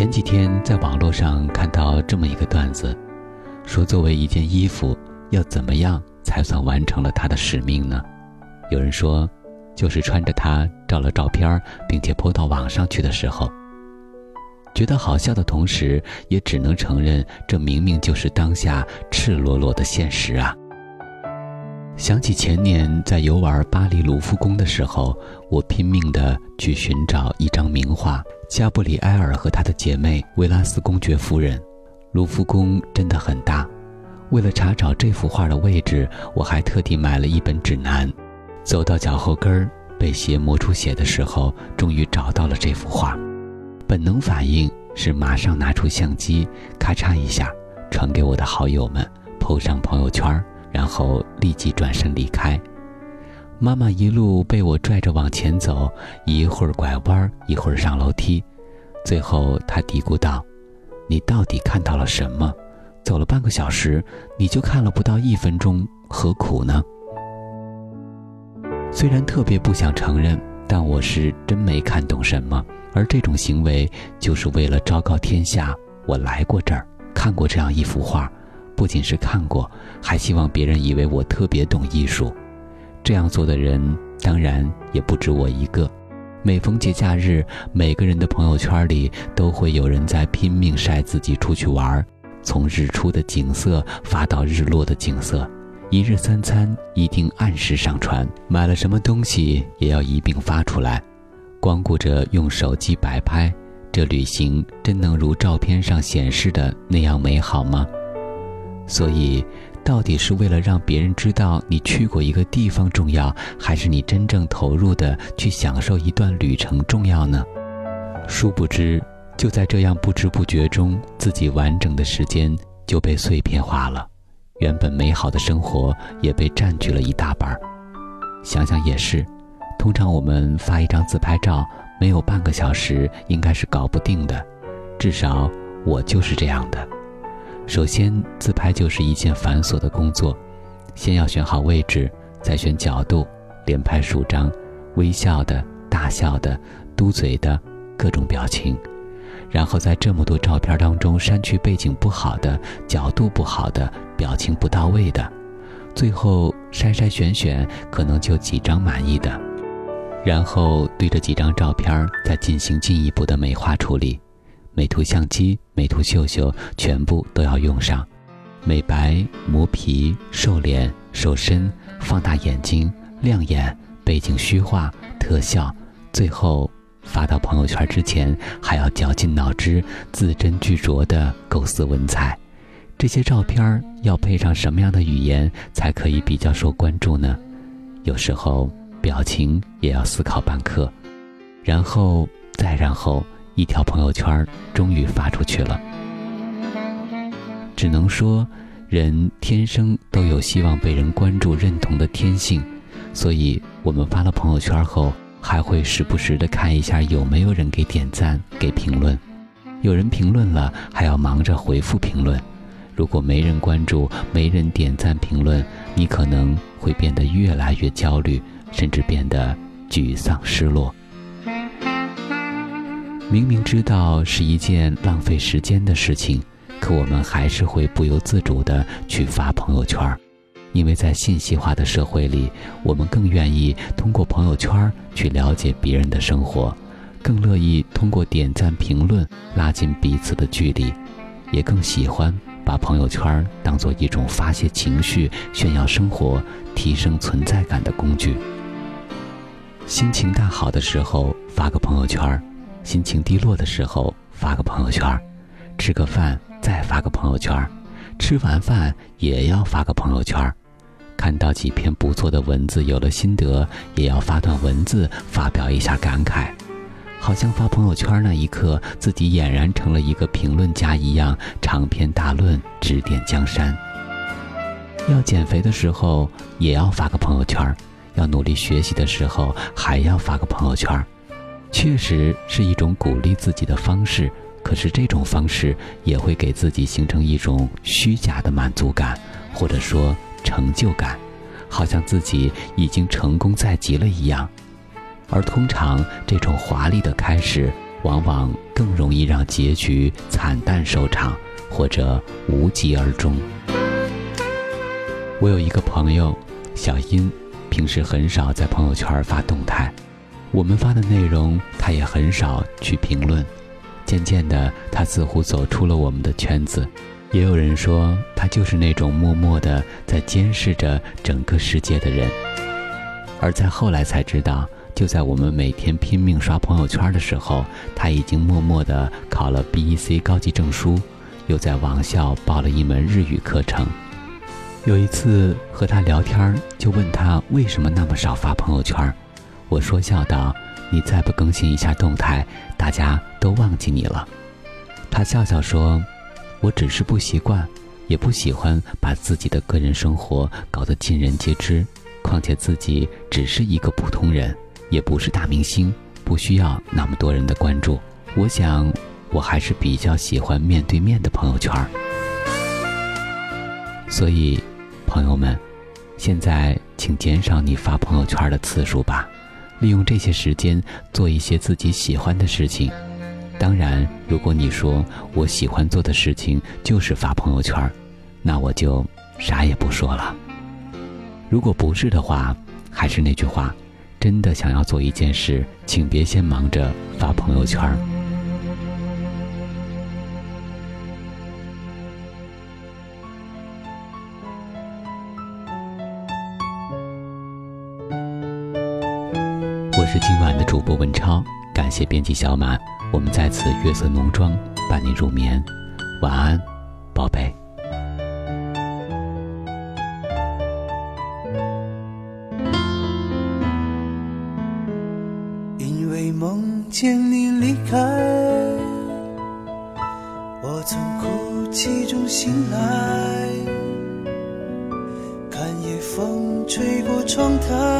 前几天在网络上看到这么一个段子，说作为一件衣服，要怎么样才算完成了它的使命呢？有人说，就是穿着它照了照片，并且泼到网上去的时候。觉得好笑的同时，也只能承认，这明明就是当下赤裸裸的现实啊！想起前年在游玩巴黎卢浮宫的时候，我拼命地去寻找一张名画《加布里埃尔和他的姐妹维拉斯公爵夫人》。卢浮宫真的很大，为了查找这幅画的位置，我还特地买了一本指南。走到脚后跟儿，被鞋磨出血的时候，终于找到了这幅画。本能反应是马上拿出相机，咔嚓一下传给我的好友们铺上朋友圈儿。然后立即转身离开。妈妈一路被我拽着往前走，一会儿拐弯，一会儿上楼梯，最后她嘀咕道：“你到底看到了什么？走了半个小时，你就看了不到一分钟，何苦呢？”虽然特别不想承认，但我是真没看懂什么。而这种行为，就是为了昭告天下，我来过这儿，看过这样一幅画。不仅是看过，还希望别人以为我特别懂艺术。这样做的人当然也不止我一个。每逢节假日，每个人的朋友圈里都会有人在拼命晒自己出去玩，从日出的景色发到日落的景色，一日三餐一定按时上传，买了什么东西也要一并发出来。光顾着用手机摆拍，这旅行真能如照片上显示的那样美好吗？所以，到底是为了让别人知道你去过一个地方重要，还是你真正投入的去享受一段旅程重要呢？殊不知，就在这样不知不觉中，自己完整的时间就被碎片化了，原本美好的生活也被占据了一大半儿。想想也是，通常我们发一张自拍照，没有半个小时应该是搞不定的，至少我就是这样的。首先，自拍就是一件繁琐的工作，先要选好位置，再选角度，连拍数张，微笑的、大笑的、嘟嘴的，各种表情，然后在这么多照片当中删去背景不好的、角度不好的、表情不到位的，最后筛筛选选，可能就几张满意的，然后对着几张照片再进行进一步的美化处理。美图相机、美图秀秀全部都要用上，美白、磨皮、瘦脸、瘦身、放大眼睛、亮眼、背景虚化、特效，最后发到朋友圈之前，还要绞尽脑汁、字斟句酌地构思文采。这些照片要配上什么样的语言才可以比较受关注呢？有时候表情也要思考半刻，然后再然后。一条朋友圈终于发出去了，只能说，人天生都有希望被人关注、认同的天性，所以我们发了朋友圈后，还会时不时的看一下有没有人给点赞、给评论。有人评论了，还要忙着回复评论。如果没人关注、没人点赞、评论，你可能会变得越来越焦虑，甚至变得沮丧、失落。明明知道是一件浪费时间的事情，可我们还是会不由自主的去发朋友圈，因为在信息化的社会里，我们更愿意通过朋友圈去了解别人的生活，更乐意通过点赞评论拉近彼此的距离，也更喜欢把朋友圈当做一种发泄情绪、炫耀生活、提升存在感的工具。心情大好的时候发个朋友圈。心情低落的时候发个朋友圈，吃个饭再发个朋友圈，吃完饭也要发个朋友圈，看到几篇不错的文字有了心得，也要发段文字发表一下感慨，好像发朋友圈那一刻，自己俨然成了一个评论家一样，长篇大论指点江山。要减肥的时候也要发个朋友圈，要努力学习的时候还要发个朋友圈，确实是一种鼓励自己的方式。可是这种方式也会给自己形成一种虚假的满足感，或者说成就感，好像自己已经成功在即了一样。而通常这种华丽的开始，往往更容易让结局惨淡收场，或者无疾而终。我有一个朋友，小英，平时很少在朋友圈发动态，我们发的内容他也很少去评论。渐渐的，他似乎走出了我们的圈子。也有人说，他就是那种默默的在监视着整个世界的人。而在后来才知道。就在我们每天拼命刷朋友圈的时候，他已经默默的考了 BEC 高级证书，又在网校报了一门日语课程。有一次和他聊天，就问他为什么那么少发朋友圈。我说笑道：“你再不更新一下动态，大家都忘记你了。”他笑笑说：“我只是不习惯，也不喜欢把自己的个人生活搞得尽人皆知。况且自己只是一个普通人。”也不是大明星，不需要那么多人的关注。我想，我还是比较喜欢面对面的朋友圈。所以，朋友们，现在请减少你发朋友圈的次数吧，利用这些时间做一些自己喜欢的事情。当然，如果你说我喜欢做的事情就是发朋友圈，那我就啥也不说了。如果不是的话，还是那句话。真的想要做一件事，请别先忙着发朋友圈。我是今晚的主播文超，感谢编辑小马，我们在此月色浓妆伴你入眠，晚安，宝贝。因为梦见你离开，我从哭泣中醒来，看夜风吹过窗台，